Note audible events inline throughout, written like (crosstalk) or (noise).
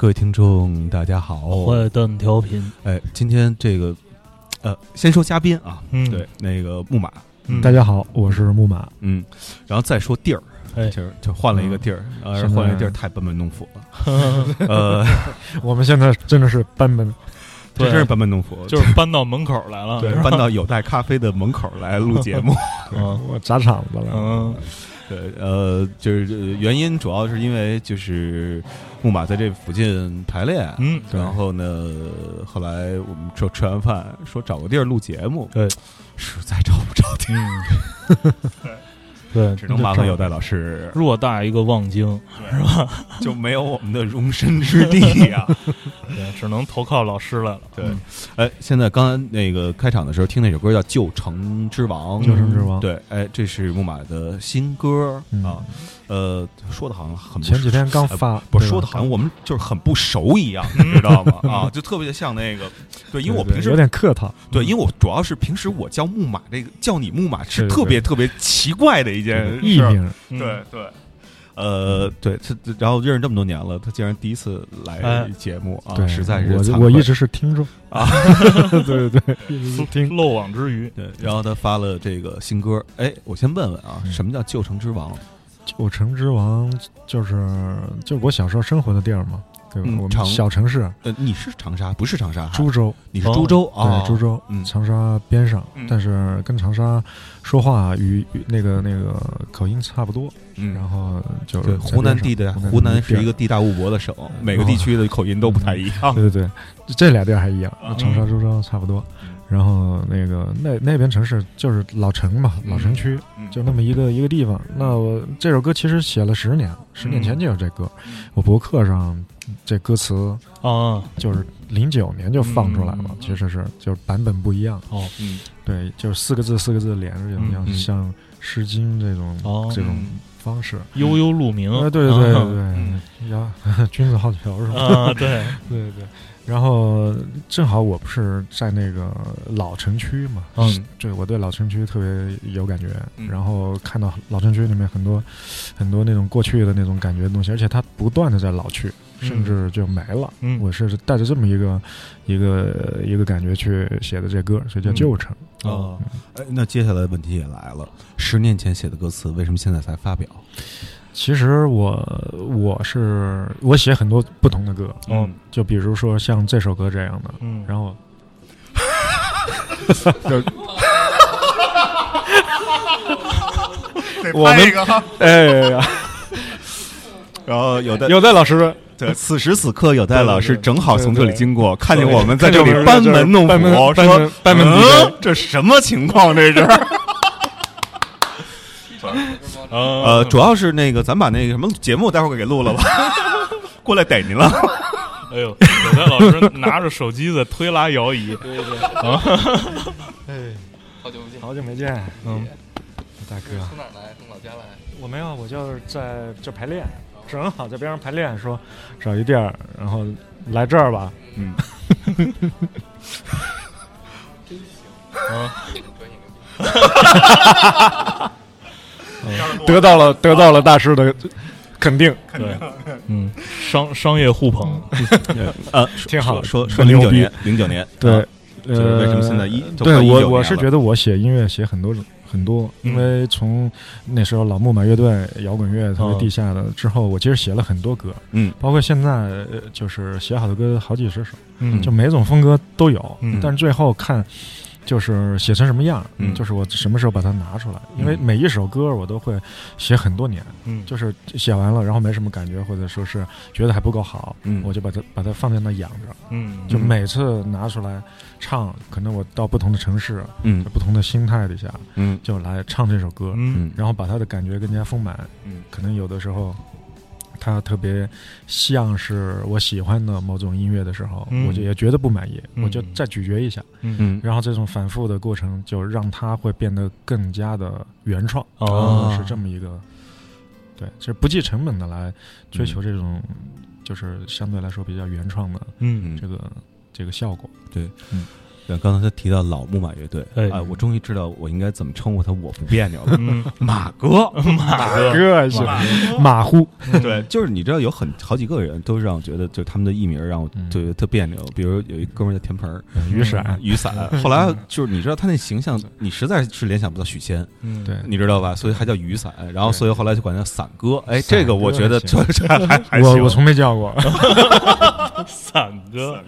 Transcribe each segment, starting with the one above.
各位听众，大家好。坏蛋调频，哎，今天这个，呃，先说嘉宾啊，嗯。对，那个木马，嗯。大家好，我是木马。嗯，然后再说地儿，哎。就是就换了一个地儿，呃，换了一个地儿太班门弄斧了，呃，(laughs) 我们现在真的是班门，对。这真是班门弄斧，就是搬到门口来了，对，搬到有带咖啡的门口来录节目。嗯 (laughs) 我砸场子了。嗯。对，呃，就是呃原因主要是因为就是木马在这附近排练，嗯，然后呢，后来我们说吃完饭说找个地儿录节目，对，实在找不着地儿，嗯，(laughs) 对，只能麻烦有代老师，偌大一个望京，是吧？就没有我们的容身之地呀、(laughs) 对，只能投靠老师来了。对。嗯。哎，现在刚才那个开场的时候听那首歌叫《旧城之王》，旧城之王。对，哎，这是木马的新歌嗯。啊，呃，说的好像很不前几天刚呃发，不是说的好像我们就是很不熟一样，(laughs) 你知道吗？啊，就特别像那个，对，因为我平时对对有点客套。对，因为我主要是平时我叫木马，这个叫你木马是特别特别奇怪的一件艺事儿。名，嗯。对对，呃，对，他然后认识这么多年了，他竟然第一次来哎。节目啊，对，实在是我我一直是听众。啊，(laughs) 对对对，一直是听。漏网之鱼，对，然后他发了这个新歌，哎，我先问问啊，嗯。什么叫旧城之王？旧城之王就是就是我小时候生活的地儿嘛，对吧？我们小城市呃，你是长沙，不是长沙？株洲，你是株洲啊？对，株洲嗯，长沙边上嗯，但是跟长沙说话语语那个那个口音差不多，嗯，然后就是对，在湖南边上地的湖南是一个地大物博的省，每个地区的口音都不太一样。对对对，这俩地儿还一样啊，长沙、株洲差不多。然后那个那那边城市就是老城嘛，老城区，嗯就那么一个一个地方。那我这首歌其实写了十年，十年前就有这歌，我博客上这歌词啊，就是零九年就放出来了嗯，其实是就是版本不一样。哦。嗯。对，就是四个字四个字连着，像嗯像《诗经》这种哦，这种方式。悠悠鹿鸣，啊，对对对嗯。对，呀，(laughs) 君子好逑是吧？啊，对，对 (laughs) 对，然后正好我不是在那个老城区嘛，嗯，对我对老城区特别有感觉，嗯。然后看到老城区里面很多很多那种过去的那种感觉的东西，而且它不断的在老去，嗯。甚至就没了。嗯。我是带着这么一个一个一个感觉去写的这歌，所以叫嗯旧城。哦，哎，那接下来问题也来了，十年前写的歌词，为什么现在才发表？其实我我是我写很多不同的歌，哦嗯。就比如说像这首歌这样的，嗯，然后 (laughs) (laughs) 我们一个。哈，(laughs) 哎呀，然后有的有的老师对，此时此刻有戴老师正好从这里经过，看见对我们在这里班门弄斧，班说门这什么情况？这是？呃，呃主要是那个，咱把那个什么节目待会儿给录了吧，(laughs) 过来逮您了。哎呦，有的老师拿着手机在推拉摇椅，对对啊 (laughs) 哎，好久不见，好久没见，嗯，大哥，从哪儿来？从老家来？我没有，我就是在这排练，正好在边上排练，说找一地儿，然后来这儿吧。嗯，(laughs) 真行啊，得到了得到了大师的肯定，对，嗯，商商业互捧，(laughs) 呃，挺好。说说牛逼。零九年，零九年，对呃，为什么现在一呃都快19对我我是觉得我写音乐写很多种很多，嗯因为从那时候老木马乐队摇滚乐特别哦地下的之后，我其实写了很多歌，嗯。包括现在呃就是写好的歌好几十首，嗯，就每种风格都有，嗯。但是最后看就是写成什么样，嗯。就是我什么时候把它拿出来，因为嗯。每一首歌我都会写很多年，嗯，就是写完了然后没什么感觉，或者说是觉得还不够好，嗯。我就把它把它放在那养着，嗯，就每次拿出来唱，可能我到不同的城市，嗯。不同的心态底下，嗯。就来唱这首歌，嗯嗯。然后把它的感觉更加丰满。嗯。可能有的时候，它特别像是我喜欢的某种音乐的时候，嗯。我就也觉得不满意，嗯。我就再咀嚼一下，嗯。嗯。然后这种反复的过程就让它会变得更加的原创。哦。是这么一个。对，就是不计成本的来追求这种，就是相对来说比较原创的嗯。这个这个效果。对，刚才他提到老木马乐队，哎啊，我终于知道我应该怎么称呼他，我不别扭了。嗯，马哥，马哥，个性马虎，对，就是你知道有很好几个人都让我觉得，就他们的艺名让我觉得特别扭。比如有一哥们叫田盆儿，雨伞，雨伞。(laughs) 后来就是你知道他那形象，你实在是联想不到许仙，嗯对，你知道吧？所以还叫雨伞。然后所以后来就管他叫伞哥。哎，这个我觉得哥这这还还行我我从没叫过。(laughs) (laughs) 伞哥，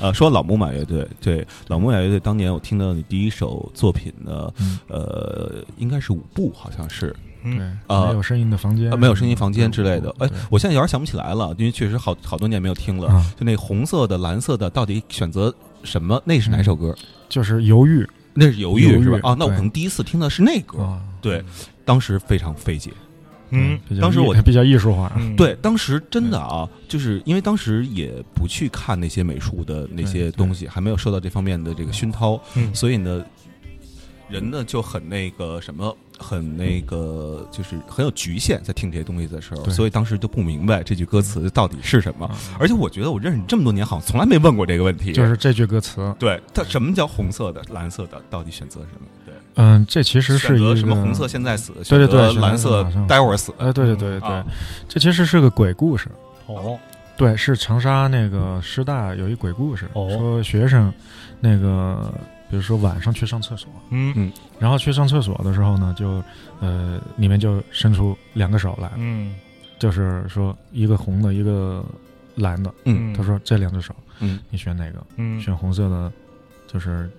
呃，说老木马乐队，对老木马乐队，当年我听到你第一首作品呢，嗯呃，应该是舞步，好像是对，呃没有声音的房间呃，，没有声音房间之类的。哎，我现在有点想不起来了，因为确实好好多年没有听了。啊，就那红色的、蓝色的，到底选择什么？那是哪首歌？就是犹豫那是犹豫犹豫是吧？啊，那我可能第一次听的是那歌。啊，对，当时非常费解。嗯当时我艺比较艺术化，嗯，对，当时真的啊，就是因为当时也不去看那些美术的那些东西，还没有受到这方面的这个熏陶，嗯所以呢，人呢就很那个什么，很那个，就是很有局限，在听这些东西的时候，对所以当时就不明白这句歌词到底是什么。啊而且我觉得我认识你这么多年，好像从来没问过这个问题。就是这句歌词，对它什么叫红色的、蓝色的，到底选择什么？对，嗯，这其实是一个什么红色现在死，对对对选蓝色待会儿死。哎，对对对对啊，这其实是个鬼故事。哦，对，是长沙那个师大有一鬼故事，哦说学生那个，比如说晚上去上厕所，嗯然后去上厕所的时候呢，就呃里面就伸出两个手来，嗯就是说一个红的，一个蓝的。嗯他说这两只手，嗯你选哪个？嗯选红色的，就是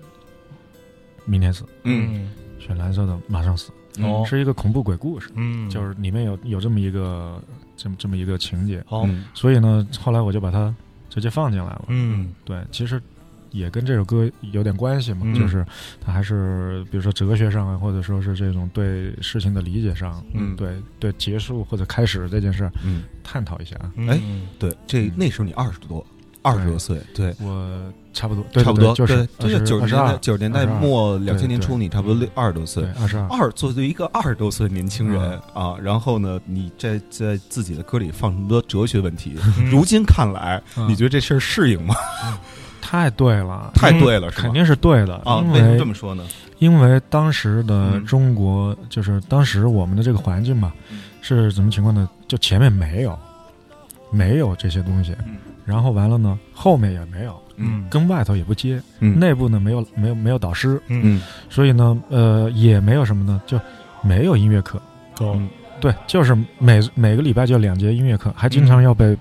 明天死；嗯。选蓝色的，马上死。哦。是一个恐怖鬼故事，嗯，就是里面有有这么一个这么这么一个情节。哦，嗯。所以呢，后来我就把它直接放进来了。嗯。对，其实也跟这首歌有点关系嘛，嗯。就是它还是比如说哲学上啊，或者说是这种对事情的理解上，嗯。对对结束或者开始这件事儿嗯，探讨一下。哎嗯。对，这那时候你二十多，二十多岁，对。我差不多，对差不多，就是就是九十年代九十年代末22两千年初，你差不多六二十多岁对，二十二，二作为一个二十多岁的年轻人啊，然后呢，你在在自己的歌里放这么多哲学问题，(laughs) 嗯。如今看来，嗯。你觉得这事儿适应吗？(laughs) 太对了，太对了，是？肯定是对的啊，因为什么这么说呢？因为当时的嗯。中国就是当时我们的这个环境嘛嗯，是怎么情况呢？就前面没有，没有这些东西。嗯，然后完了呢，后面也没有，嗯。跟外头也不接，嗯。内部呢没有没有没有导师，嗯。嗯。所以呢，呃，也没有什么呢，就没有音乐课。哦。嗯。对，就是每每个礼拜就两节音乐课，还经常要被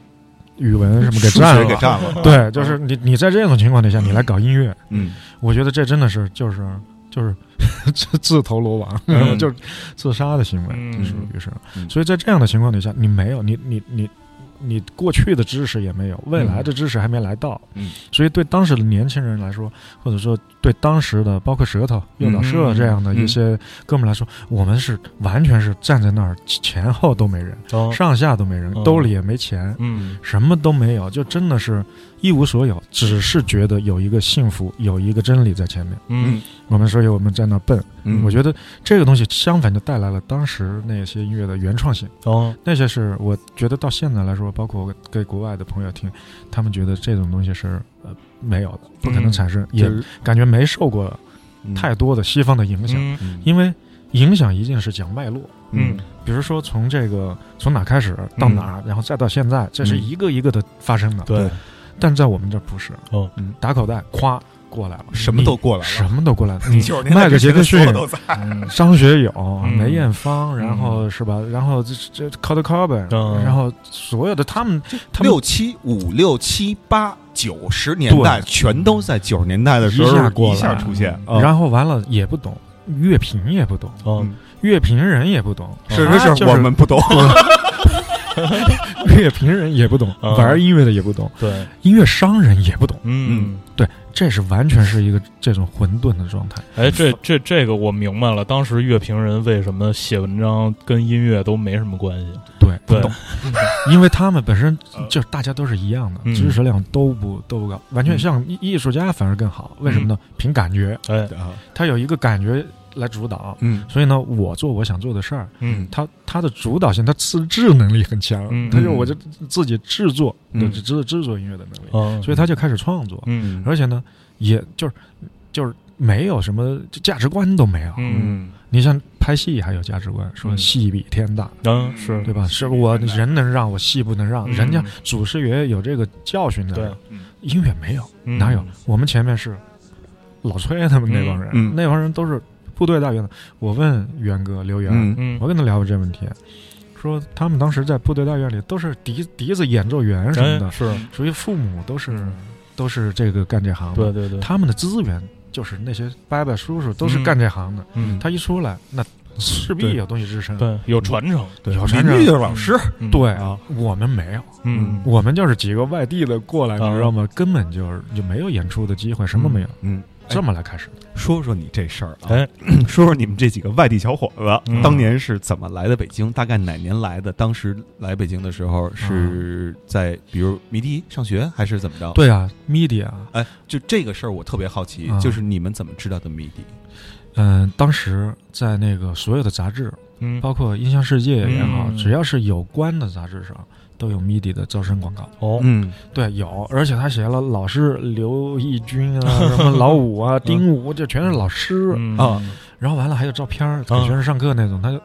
语文什么给数学 (laughs) 给占了。对，就是你你在这种情况底下，你来搞音乐，嗯。我觉得这真的是就是就是 (laughs) 自自投罗网，嗯。(laughs) 就是自杀的行为，嗯。属于是。嗯。所以在这样的情况底下，你没有你你你你过去的知识也没有，未来的知识还没来到，嗯，所以对当时的年轻人来说，或者说对当时的包括舌头、诱导社这样的一些哥们来说，我们是完全是站在那儿，前后都没人，哦。上下都没人，哦。兜里也没钱，嗯。什么都没有，就真的是一无所有，只是觉得有一个幸福，有一个真理在前面。嗯我们所以我们在那儿笨，嗯，我觉得这个东西相反就带来了当时那些音乐的原创性。哦。那些是我觉得到现在来说，包括我给国外的朋友听，他们觉得这种东西是呃没有的，不可能产生，也感觉没受过嗯太多的西方的影响，因为影响一定是讲脉络。嗯。比如说从这个从哪开始到哪，然后再到现在，这是嗯。一个一个的发生的。对，但在我们这儿不是，哦。嗯。打口袋咵过来了，什么都过来了。什么都过来了。你九十年代迈克杰克逊都在，嗯张学友、嗯。梅艳芳，然后是吧？然后这这 Kurt Cobain，、嗯。然后所有的他们，他们六七五六七八九十年代全都在九十年代的时候一下出现，啊然后完了也不懂，乐评也不懂，哦嗯。乐评人也不懂，是他就是是我们不懂，(laughs) (laughs) 乐评人也不懂，嗯。玩音乐的也不懂，对，音乐商人也不懂，嗯，对，这是完全是一个这种混沌的状态。哎，这这这个我明白了，当时乐评人为什么写文章跟音乐都没什么关系？对，不懂，(laughs) 因为他们本身就大家都是一样的，嗯。知识量都不都不高，完全像艺艺术家反而更好。为什么呢？凭感觉，哎，啊他有一个感觉来主导，嗯。所以呢，我做我想做的事儿。嗯。他他的主导性，他自制能力很强，嗯。他就我就自己制作，嗯。对制制作音乐的能力，嗯，所以他就开始创作，嗯。而且呢，也就是就是没有什么价值观都没有。嗯。你像拍戏还有价值观，说嗯。戏比天大，嗯是。对吧？是我人能让，我戏不能让，嗯。人家祖师爷有这个教训的，对，音乐没有，嗯。哪有？我们前面是老崔他们那帮人，嗯。嗯。那帮人都是部队大院的。我问元哥刘源，嗯。嗯。我跟他聊过这问题，说他们当时在部队大院里都是笛笛子演奏员什么的哎，是。属于父母都是、嗯。都是这个干这行的，对对对，他们的资源就是那些伯伯叔叔都是嗯。干这行的，嗯。他一出来那势必有东西支撑。对有传承，对，有传承。邻居就是老师，嗯。对啊，我们没有，嗯。我们就是几个外地的过来，啊你知道吗？根本就是就没有演出的机会，什么没有，嗯，这么来开始。说说你这事儿啊，哎 (clears throat) 说说你们这几个外地小伙子嗯当年是怎么来的北京？大概哪年来的？当时来北京的时候是在比如迷笛上学还是怎么着？，对啊，media，哎，就这个事儿我特别好奇，啊就是你们怎么知道的迷笛？嗯，当时在那个所有的杂志，嗯。包括《音像世界》也好，嗯。只要是有关的杂志上，都有 MIDI 的招生广告。哦。嗯。对，有，而且他写了老师刘义军啊，什么老五啊、(laughs) 丁武，这全是老师。嗯。啊。然后完了还有照片儿，给啊学生上课那种，他就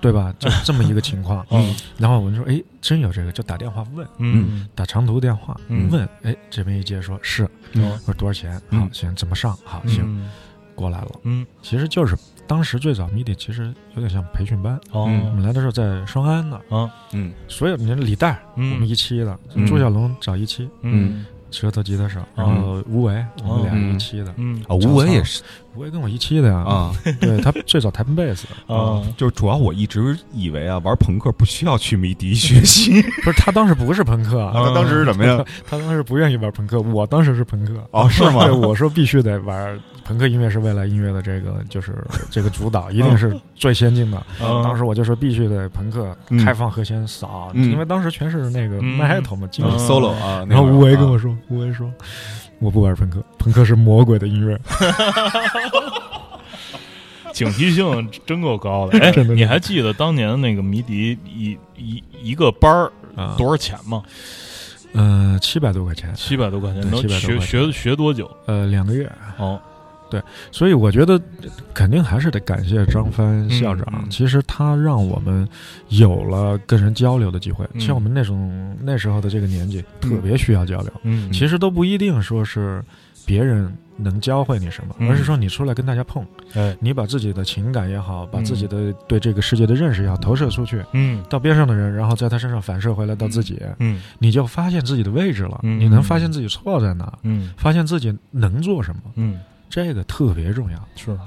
对吧？就这么一个情况。(laughs) 嗯。然后我就说，哎，真有这个，就打电话问，嗯。打长途电话嗯。问，哎，这边一接说是，嗯。我说多少钱？嗯。好，行，怎么上？好，行，嗯。过来了。嗯。其实就是当时最早 MIDI 其实有点像培训班。哦。我们来的时候在双安那儿，啊嗯。所有你看李诞，嗯。我们一期的，嗯。朱小龙找一期，嗯。舌头吉他手，然后吴为我们俩嗯。一期的，嗯。啊，吴为也是吴为跟我一期的呀，啊，(laughs) 对他最早弹贝斯，(laughs) 啊。就是主要我一直以为啊，玩朋克不需要去迷笛学习，(laughs) 不是他当时不是朋克，啊。他当时是什么呀？他当时不愿意玩朋克，我当时是朋克，哦，是吗？对，？我说必须得玩朋克音乐是未来音乐的这个就是这个主导，一定是最先进的。嗯当时我就说必须得朋克嗯开放和弦扫，嗯。因为当时全是那个嗯。metal 嘛，基本嗯上。solo 啊，那然后吴为跟我啊说，吴为说我不玩朋克，朋克是魔鬼的音乐。(laughs) 警惕性真够高的。(laughs) 哎你还记得当年那个迷笛一一一个班儿啊多少钱吗？嗯，七百多块钱，七百多块钱，能学学学多久？呃，两个月。哦，所以我觉得肯定还是得感谢张帆校长。嗯。嗯其实他让我们有了跟人交流的机会。嗯。像我们那种那时候的这个年纪，特别需要交流。嗯。其实都不一定说是别人能教会你什么，嗯而是说你出来跟大家碰，哎，你把自己的情感也好，把自己的对这个世界的认识也好投射出去。嗯。到边上的人，然后在他身上反射回来到自己，嗯。你就发现自己的位置了，嗯你能发现自己错在哪，嗯。发现自己能做什么，嗯，这个特别重要。是。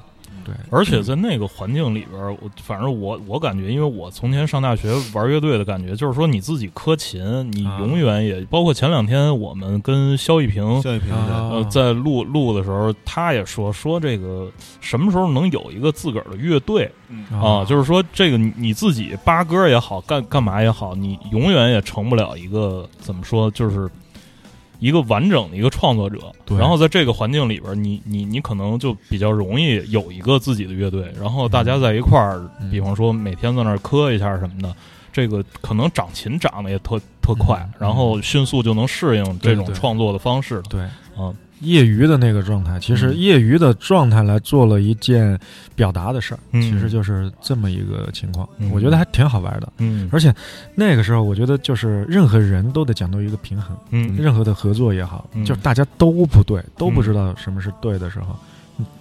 对，而且在那个环境里边儿，我反正我我感觉，因为我从前上大学玩乐队的感觉，就是说你自己磕琴，你啊永远也包括前两天我们跟肖一平肖一平啊呃在录录的时候，他也说说这个什么时候能有一个自个儿的乐队啊？就是说这个你你自己扒歌也好，干干嘛也好，你永远也成不了一个怎么说，就是一个完整的一个创作者。然后在这个环境里边，你你你可能就比较容易有一个自己的乐队，然后大家在一块儿，嗯。比方说每天在那儿磕一下什么的。这个可能长琴长得也特特快，嗯。然后迅速就能适应这种创作的方式了。对。啊，业余的那个状态，其实嗯。业余的状态来做了一件表达的事儿，嗯。其实就是这么一个情况。嗯。我觉得还挺好玩的。嗯。而且那个时候，我觉得就是任何人都得讲究一个平衡，嗯。任何的合作也好，嗯。就是大家都不对，都不知道什么是对的时候，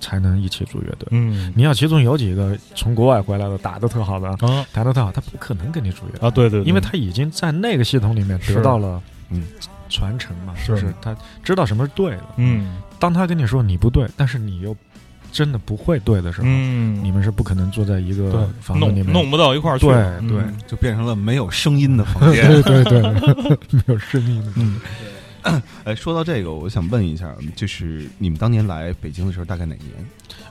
才能一起组乐队。嗯。你要其中有几个从国外回来的，打得特好的，啊。打得特好，他不可能跟你组乐队。啊，对对，对。因为他已经在那个系统里面是。得到了嗯传承嘛，是。就是他知道什么是对的。嗯。当他跟你说你不对，但是你又真的不会对的时候，嗯，你们是不可能坐在一个房子里面。弄弄不到一块儿去，对嗯。对。就变成了没有声音的房间。对 (laughs) 对对，(laughs) 没有声音的。嗯。哎，说到这个，我想问一下，就是你们当年来北京的时候，大概哪年？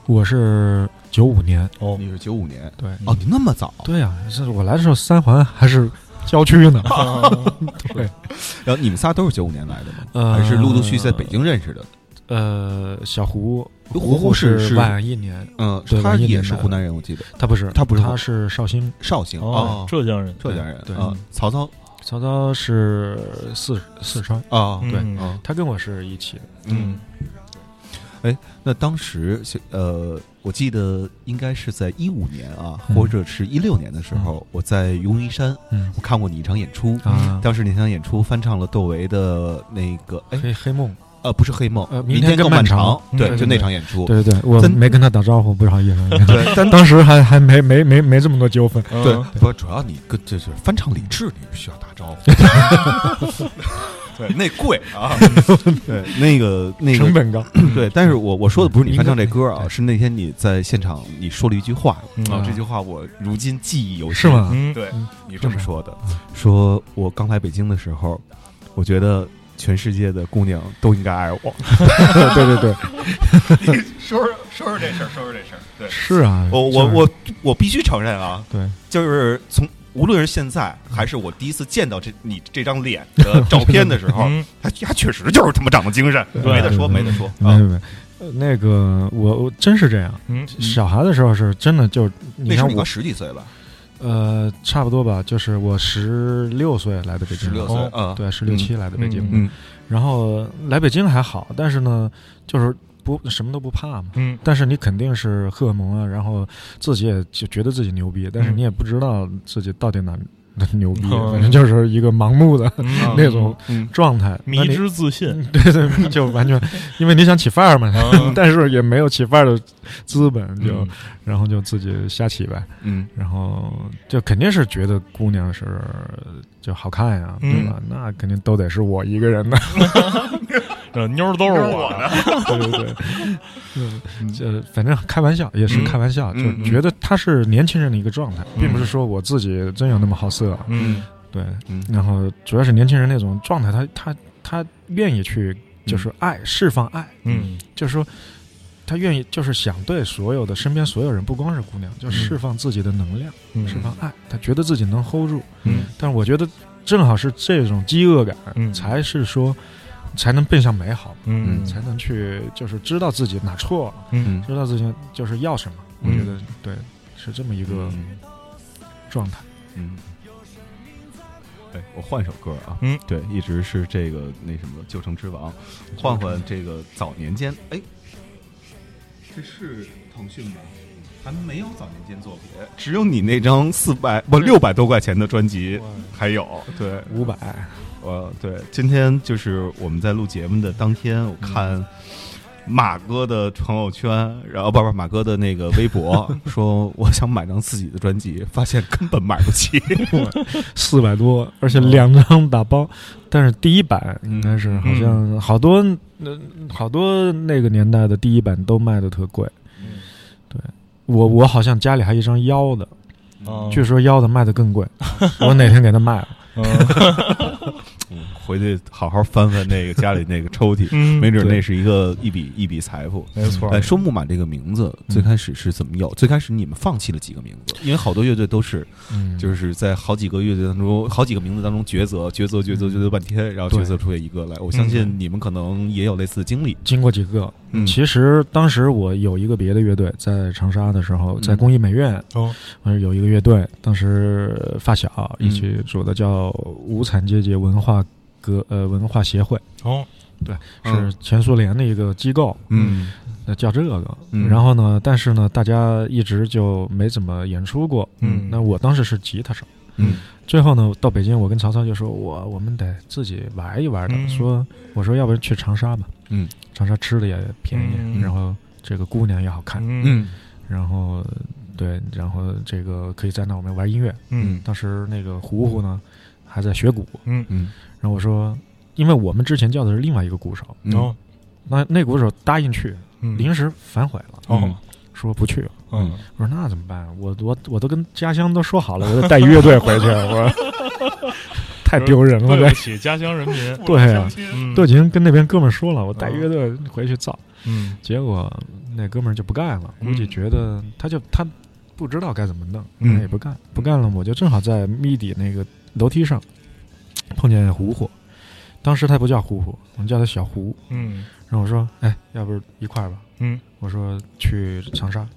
我是九五年，哦，你是九五年。对。哦，你那么早。对呀、是我来的时候三环还是郊区呢。(laughs) 对，然后你们仨都是九五年来的吗？呃还是陆陆续续在北京认识的？呃，小胡，胡胡胡是是晚一年，嗯，他也是湖南人，我记得。他不是，他不是他是绍兴，绍兴啊，浙江人，浙江人对。啊，曹操。曹操是四四川，啊，对。他跟我是一起的。嗯。那当时，呃，我记得应该是在一五年啊，嗯或者是一六年的时候，我在云云山，嗯我看过你一场演出。啊，当时那场演出翻唱了窦唯的那个，哎，黑黑梦，呃，不是黑梦，呃明天更漫长长，对，就那场演出，对对对，我真没跟他打招呼，不好意思。对，但当时还还没没没没这么多纠纷。嗯对，不，主要你跟就是翻唱李志，你需要打招呼。(laughs) 对，那贵啊！(laughs) 对，那个那个成本高，对，但是我我说的不是你翻唱这歌啊，是那天你在现场你说了一句话嗯啊，这句话我如今记忆犹新。是吗？嗯，对嗯你这么说的，说我刚来北京的时候，我觉得全世界的姑娘都应该爱我。对 (laughs) 对对，(laughs) 说说说说这事儿，说说这事儿。对，是啊，我我我我必须承认啊，对，就是从无论是现在还是我第一次见到这你这张脸的照片的时候，嗯。他他确实就是他妈长得精神，没得说，没得说。啊。没没没，呃那个我我真是这样。嗯，小孩的时候是真的就，你看我那时候你刚十几岁吧，呃差不多吧，就是我十六岁来的北京，十六岁对，十六七来的北京，嗯。然后来北京还好，但是呢，就是不什么都不怕嘛。嗯但是你肯定是荷尔蒙啊，然后自己也就觉得自己牛逼，但是你也不知道自己到底哪牛逼，嗯反正就是一个盲目的嗯 (laughs) 那种嗯。状态。迷之自信，嗯 (laughs) 对对，(laughs) 就完全因为你想起范儿嘛，嗯。但是也没有起范儿的资本，就、嗯。然后就自己瞎起呗，嗯。然后就肯定是觉得姑娘是就好看呀，嗯。对吧？那肯定都得是我一个人的，这妞儿都是我的，对对对，嗯，这反正开玩笑也是嗯。开玩笑，嗯就觉得他是年轻人的一个状态，嗯。并不是说我自己真有那么好色，嗯。对，嗯。然后主要是年轻人那种状态，他他他愿意去就是爱释放爱，嗯。就是说，他愿意就是想对所有的身边所有人，不光是姑娘，就释放自己的能量，嗯。释放爱。他觉得自己能 hold 住，嗯。但是我觉得正好是这种饥饿感，嗯。才是说才能奔向美好，嗯。才能去就是知道自己哪错了，嗯。知道自己就是要什么。我嗯觉得对，是这么一个嗯。状态。嗯。哎，我换首歌啊，嗯，对，一直是这个那什么《旧城之王》，换换这个早年间，哎，这是腾讯吧？还没有早年间作品，只有你那张四百不六百多块钱的专辑还有。对，五百，呃，对，今天就是我们在录节目的当天，我看马哥的朋友圈，然后不不，马哥的那个微博 (laughs) 说我想买张自己的专辑，发现根本买不起。(laughs) 四百多，而且两张打包，但是第一版应该是好像好多，呃，好多那个年代的第一版都卖的特贵。对我，我好像家里还一张腰的，哦据说腰的卖的更贵，我哪天给他卖了。(laughs) 嗯，回去好好翻翻那个家里那个抽屉，嗯没准那是一个一笔一笔财富。没错哎，说木马这个名字最开始是怎么有？最开始你们放弃了几个名字？因为好多乐队都是，嗯，就是在好几个乐队当中，好几个名字当中抉择、抉择、抉择、抉择半天，然后抉择出来一个来。我相信你们可能也有类似的经历。经过几个。嗯其实当时我有一个别的乐队，在长沙的时候，在嗯工艺美院，哦有一个乐队，当时发小一起组的，叫无产阶级文化革呃文化协会，哦。对是前苏联的一个机构，嗯。呃叫这个。嗯。然后呢，但是呢，大家一直就没怎么演出过。嗯。那我当时是吉他手，嗯。最后呢，到北京，我跟曹操就说，我我们得自己玩一玩的。嗯。说我说要不然去长沙吧，嗯。长沙吃的也便宜，嗯。然后这个姑娘也好看，嗯。嗯。然后对，然后这个可以在那我们玩音乐。嗯。当时那个胡胡呢还在学鼓，嗯。嗯然后我说，因为我们之前叫的是另外一个鼓手，嗯。哦。那那鼓手答应去，嗯。临时反悔了，哦。说不去了。嗯。我说那怎么办？我我我都跟家乡都说好了，我得带乐队回去。(laughs) 我说太丢人了，对不起家乡人民，(laughs) 对啊，嗯。都已经跟那边哥们儿说了，我带乐队回去造。嗯。结果那哥们儿就不干了，估计嗯觉得他就他不知道该怎么弄，嗯。他也不干，不干了。我就正好在密底那个楼梯上碰见胡胡，当时他不叫呼呼，我们叫他小胡。嗯。然后我说，哎，要不一块儿吧？嗯。我说去长沙。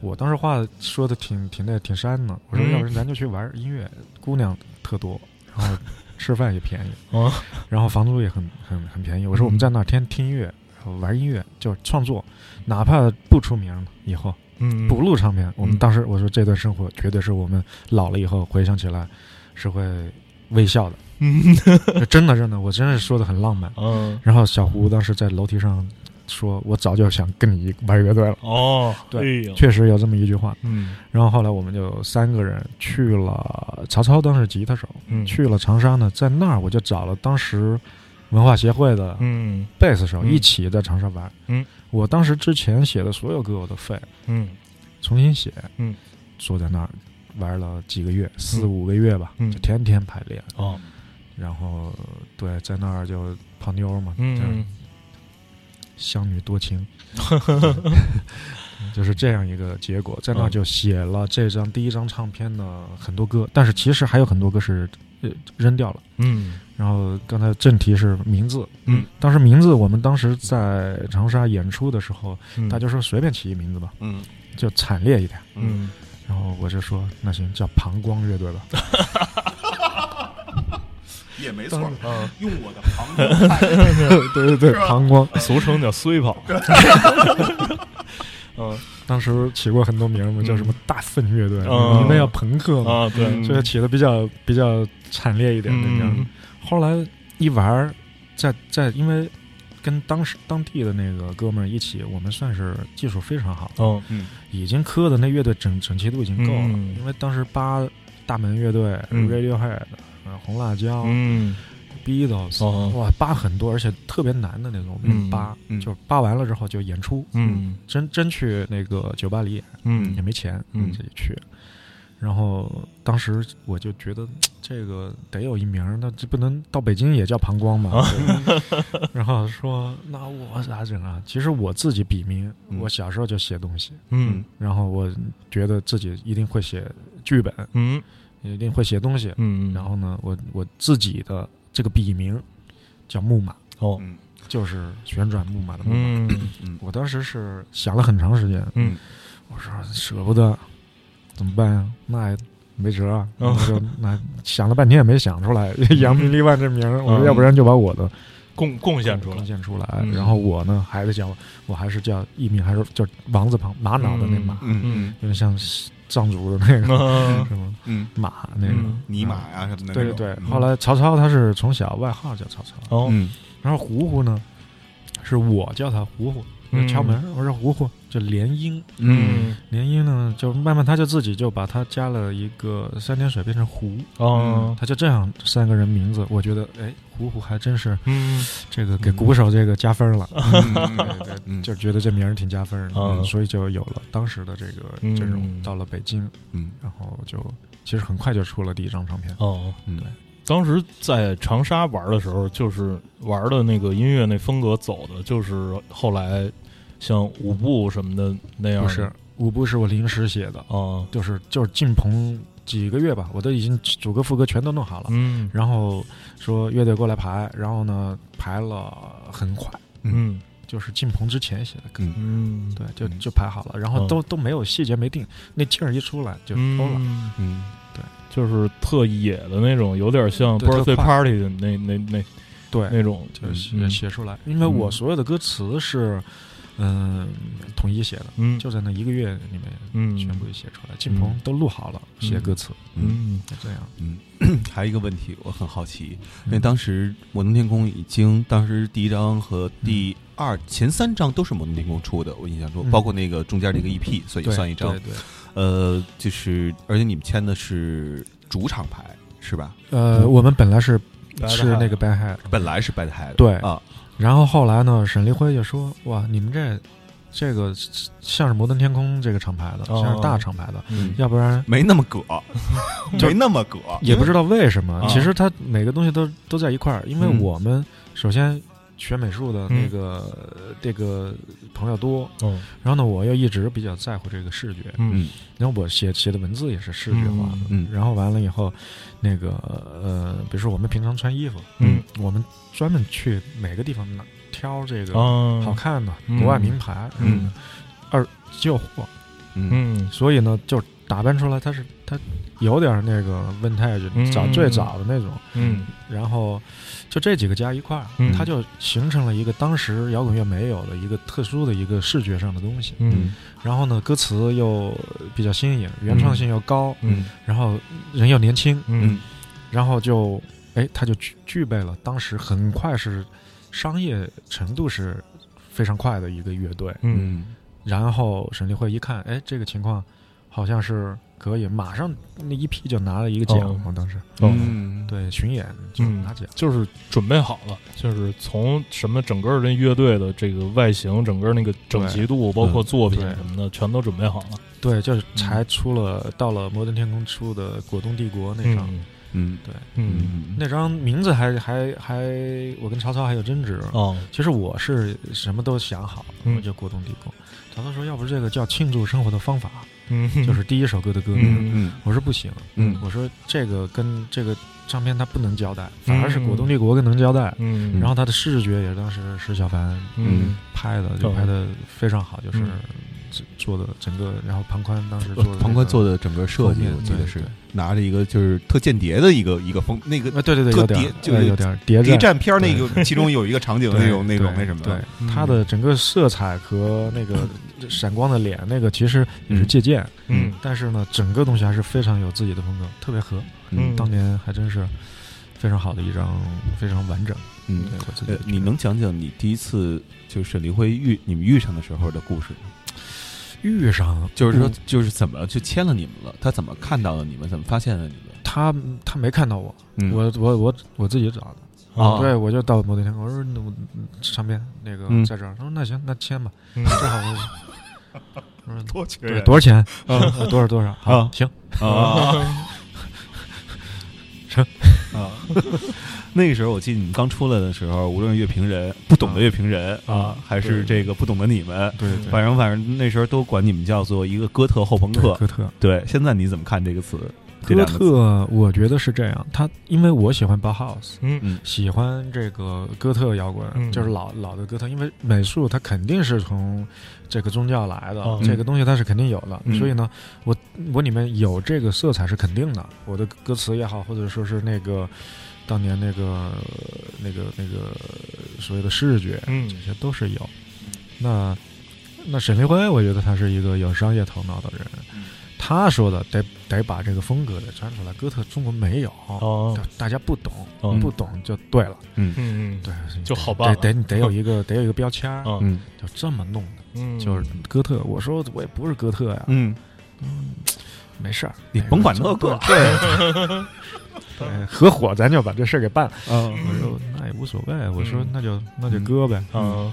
我当时话说的挺挺那挺山的，我说嗯要不然咱就去玩音乐，姑娘特多，然后吃饭也便宜，(laughs) 哦。然后房租也很很很便宜。我说我们在那儿天听音乐，然后玩音乐，就是创作，哪怕不出名以后嗯不录唱片，我们嗯。当时我说这段生活绝对是我们老了以后回想起来是会微笑的，嗯 (laughs) 真的真的，我真是说的很浪漫。嗯然后小胡当时在楼梯上说：“我早就想跟你玩乐队了。哦，对哎”确实有这么一句话。嗯然后后来我们就三个人去了，曹操当时吉他手，嗯去了长沙呢，在那儿我就找了当时文化协会的嗯贝斯手，嗯一起在长沙玩。嗯，我当时之前写的所有歌我都废了，嗯重新写。嗯，坐在那儿玩了几个月，四五个月吧，嗯。就天天排练。哦。然后对，在那儿就泡妞嘛，嗯乡女多情，对 (laughs) 就是这样一个结果。在那儿嗯就写了这张第一张唱片的很多歌，但是其实还有很多歌是呃扔掉了。嗯。然后刚才正题是名字，嗯，当时名字我们当时在长沙演出的时候，嗯。大家说随便起一名字吧，嗯。就惨烈一点。嗯然后我就说那行叫膀胱乐队吧。(laughs) 也没错嗯，用我的膀胱 (laughs) 对对对，膀胱。(laughs) 俗称叫衰跑。嗯当时起过很多名嘛，叫什么大粪乐队，嗯因为要朋克嘛，啊，对，嗯所以起的比较比较惨烈一点的这样。嗯后来一玩儿，在在因为跟当时当地的那个哥们儿一起，我们算是技术非常好，哦已经磕的那乐队整整齐度已经够了。嗯。因为当时八大门乐队、嗯。Radiohead、呃红辣椒、嗯。Beatles，、哦。哇，扒很多，而且特别难的那种，嗯扒、嗯。就是扒完了之后就演出，嗯。真真去那个酒吧里演。嗯。也没钱，嗯。自己去。然后当时我就觉得这个得有一名儿，那这不能到北京也叫膀胱吧？(laughs) 然后说那我咋整啊？其实我自己笔名，嗯我小时候就写东西，嗯然后我觉得自己一定会写剧本，嗯一定会写东西。嗯，然后呢，我我自己的这个笔名叫木马，哦嗯就是旋转木马的木马。嗯嗯我当时是想了很长时间，嗯我说舍不得，怎么办呀？那也没辙啊，就那想了半天也没想出来 (laughs) 扬名立万这名儿，我说嗯。要不然就把我的贡贡献出来。贡，献出来，嗯。然后我呢还是叫我还是叫艺名，还是叫王字旁玛瑙的那马，嗯嗯有点像藏族的那个嗯。什么嗯，马那个。嗯。尼玛呀什么的对对对，嗯。后来曹操他是从小外号叫曹操，哦。嗯。然后胡胡呢，是我叫他胡胡，就敲门，我说胡胡，就联姻，嗯。联姻呢，就慢慢他就自己就把他加了一个三点水变成胡，哦。他就这样三个人名字，我觉得哎，胡胡还真是嗯这个给鼓手这个加分了，嗯。对对，嗯 (laughs) 就觉得这名儿挺加分的，嗯所以就有了当时的这个阵容。嗯到了北京，嗯。然后就其实很快就出了第一张唱片。哦，嗯。对当时在长沙玩的时候，就是玩的那个音乐那风格走的，就是后来像舞步什么的那样。不是舞步是我临时写的，哦，就是就是进棚几个月吧，我都已经主歌副歌全都弄好了。嗯。然后说乐队过来排，然后呢排了很快，嗯。就是进棚之前写的歌，嗯。嗯，对，就嗯。就排好了，然后嗯。都、都没有细节没定，那劲儿一出来就嗯欧了。嗯就是特野的那种，有点像 birthday party 的那那那对，那种，就写、嗯写出来，因为我所有的歌词是嗯、统一写的，嗯。就在那一个月里面嗯。全部写出来，进棚都录好了，写歌词，嗯。就这样。嗯，(clears throat) 还有一个问题我很好奇，因为当时摩登天空已经当时第一张和第二、前三张都是摩登天空出的，我印象中，嗯。包括那个中间那个 EP，所以算一张。对。对，呃，就是而且你们签的是主场牌是吧？呃，我们本来是是那个 Bad Head，本来是 Bad Head，对啊，然后后来呢，沈立辉就说：“哇，你们这这个像是摩登天空这个厂牌的，哦像是大厂牌的，嗯。要不然没那么葛，(laughs) 没那么葛，也不知道为什么。啊其实它每个东西都都在一块儿，因为嗯。我们首先学美术的那个、这个朋友多，嗯然后呢，我又一直比较在乎这个视觉，嗯然后我写写的文字也是视觉化的，嗯嗯。然后完了以后，那个呃，比如说我们平常穿衣服，嗯。我们专门去每个地方拿挑这个啊好看的、嗯国外名牌，嗯二旧货，嗯。嗯。所以呢，就打扮出来它是它有点那个 vintage 嗯。早最早的那种，嗯。然后就这几个加一块儿，嗯。它就形成了一个当时摇滚乐没有的一个特殊的一个视觉上的东西。嗯。然后呢，歌词又比较新颖，原创性又高，嗯。然后人又年轻，嗯。然后就哎，他就具具备了当时很快是商业程度是非常快的一个乐队。嗯。然后沈立会一看，哎，这个情况好像是可以，马上那一批就拿了一个奖当时。嗯，对巡演就嗯拿奖。就是准备好了，就是从什么整个这乐队的这个外形，整个那个整齐度，包括作品什么的，全都准备好了。对，就是才出了，到了摩登天空出的《果冻帝国》那张，嗯嗯对，嗯嗯那张名字还还还，我跟曹操还有争执。哦。其实我是什么都想好我就果冻帝国。曹操说，要不是这个叫庆祝生活的方法，嗯，就是第一首歌的歌名。嗯。嗯我说不行，嗯。我说这个跟这个唱片它不能交代，反而是果冻帝国更能交代。嗯，然后他的视觉也是当时石小凡嗯。拍的，就哦拍的非常好，就是嗯。做的整个，然后庞宽当时做的、庞宽做，的整个设计我记得是拿着一个就是特间谍的一个一个风那个啊，对对对，特有点谍就是呃有点谍谍战。片那个其中有一个场景 (laughs) 那种那种那什么对嗯它的整个色彩和那个闪光的脸，那个其实也是嗯借鉴，嗯但是呢，整个东西还是非常有自己的风格，特别合。嗯当年还真是非常好的一张，非常完整。嗯对我自己呃，你能讲讲你第一次就沈黎辉遇你们遇上的时候的故事吗？遇上就是说嗯，就是怎么去签了你们了？他怎么看到了你们？怎么发现了你们？他他没看到我，嗯我我我我自己找的。啊对，我就到摩天天空，我说那我唱片那个嗯在这儿，他说那行，那签吧，嗯正好我。我说多缺对，多少钱？呃多少多少？好啊，行，啊成啊！(laughs) (laughs) 那个时候我记得你们刚出来的时候，无论乐评人不懂的乐评人啊，还是这个不懂的你们，对对反正反正那时候都管你们叫做一个哥特后朋克。哥特。对，现在你怎么看这个词？哥特，我觉得是这样，他因为我喜欢 Bauhaus，嗯嗯喜欢这个哥特摇滚，嗯就是老老的哥特，因为美术它肯定是从这个宗教来的，嗯这个东西它是肯定有的，嗯所以呢，我我里面有这个色彩是肯定的，我的歌词也好，或者说是那个当年那个那个那个所谓的视觉，嗯。这些都是有。那那沈飞辉，我觉得他是一个有商业头脑的人，嗯。他说的得得把这个风格得传出来，哥特中国没有，哦。大家不懂，哦。不懂就对了。嗯。嗯嗯。对，就好办得得得有一个 (laughs) 得有一个标签，嗯嗯。就这么弄的，嗯，就是哥特。我说我也不是哥特呀，嗯，没事儿，你甭管那个对，对，(laughs) 合伙咱就把这事儿给办了。嗯我说那也无所谓，我说嗯那就那就割呗。嗯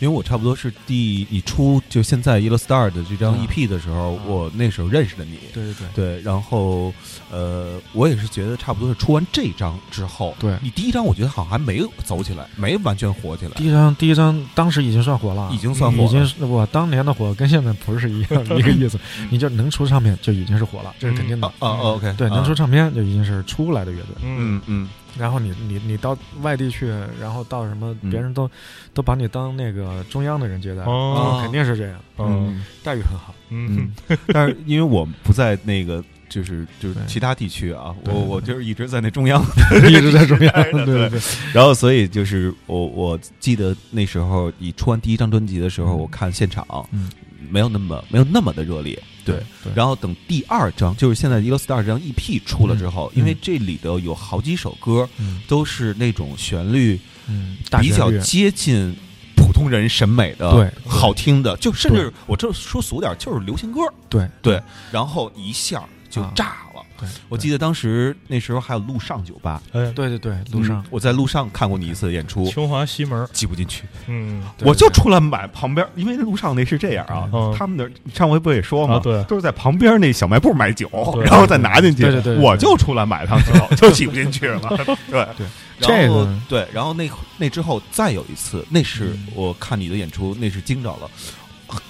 因为我差不多是第你出就现在 Yellow Star 的这张嗯。EP 的时候，嗯。我那时候认识的你。对对对，对，然后呃，我也是觉得差不多是出完这张之后，对。你第一张我觉得好像还没有走起来，没完全火起来，第一张第一张当时已经算火了，已经算火了，已经是我当年的火跟现在不是一样一个意思。(laughs) 你就能出唱片就已经是火了，这是肯定的。啊。，OK，对，啊能出唱片就已经是出来的乐队。嗯嗯嗯然后你你你到外地去，然后到什么，嗯。别人都都把你当那个中央的人接待，哦。嗯肯定是这样，嗯待遇很好。嗯。嗯，(laughs) 但是因为我不在那个。就是就是其他地区啊，我我就是一直在那中央，(laughs) 一直在中央，(laughs) 对对对，然后所以就是我我记得那时候你出完第一张专辑的时候，嗯。我看现场，嗯，没有那么没有那么的热烈，对。对，然后等第二张，就是现在《Yellow Star》这张 EP 出了之后，嗯因为这里头有好几首歌嗯。都是那种旋律嗯，比较接近普通人审美的，对好听的，就甚至我这说俗点，就是流行歌，对。对。然后一下就啊。炸了。对，我记得当时那时候还有路上酒吧，哎，对对对，路上嗯我在路上看过你一次演出，清华西门，挤不进去，嗯对我就出来买旁边，因为路上那是这样啊，嗯他们那上回不也说吗？啊对都是在旁边那小卖部买酒，然后再拿进去。对对对对我就出来买趟酒，(laughs) 就挤不进去了。(laughs) 对对，然后这个对，然后那那之后再有一次，那是嗯我看你的演出，那是惊着了。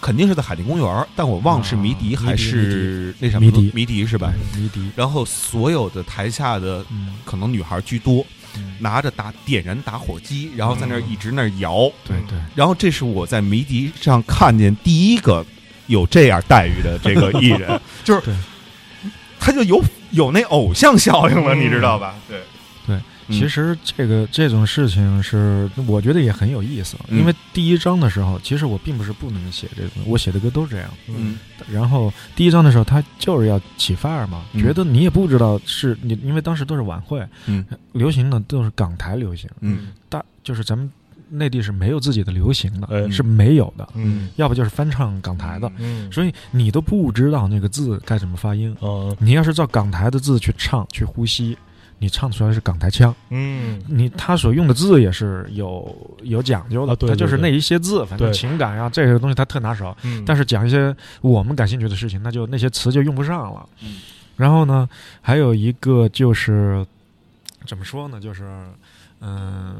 肯定是在海淀公园儿，但我忘了是迷笛啊还是那什么迷笛。迷笛是吧？迷笛，然后所有的台下的嗯，可能女孩居多，嗯。拿着打点燃打火机，然后在那儿一直那儿摇。对对，然后这是我在迷笛上看见第一个有这样待遇的这个艺人，就是 (laughs) 他就有有那偶像效应了，嗯。你知道吧？对其实这个这种事情是，我觉得也很有意思。嗯。因为第一章的时候，其实我并不是不能写这个，我写的歌都是这样。嗯。然后第一章的时候，他就是要起范儿嘛，嗯。觉得你也不知道是你，因为当时都是晚会，嗯。流行的都是港台流行，嗯。大就是咱们内地是没有自己的流行的，哎。是没有的，嗯。要不就是翻唱港台的，嗯，所以你都不知道那个字该怎么发音。嗯你要是照港台的字去唱去呼吸，你唱出来是港台腔。嗯你他所用的字也是有有讲究的，啊对他就是那一些字，反正情感啊这些东西他特拿手。嗯，但是讲一些我们感兴趣的事情，那就那些词就用不上了。嗯然后呢，还有一个就是怎么说呢，就是嗯、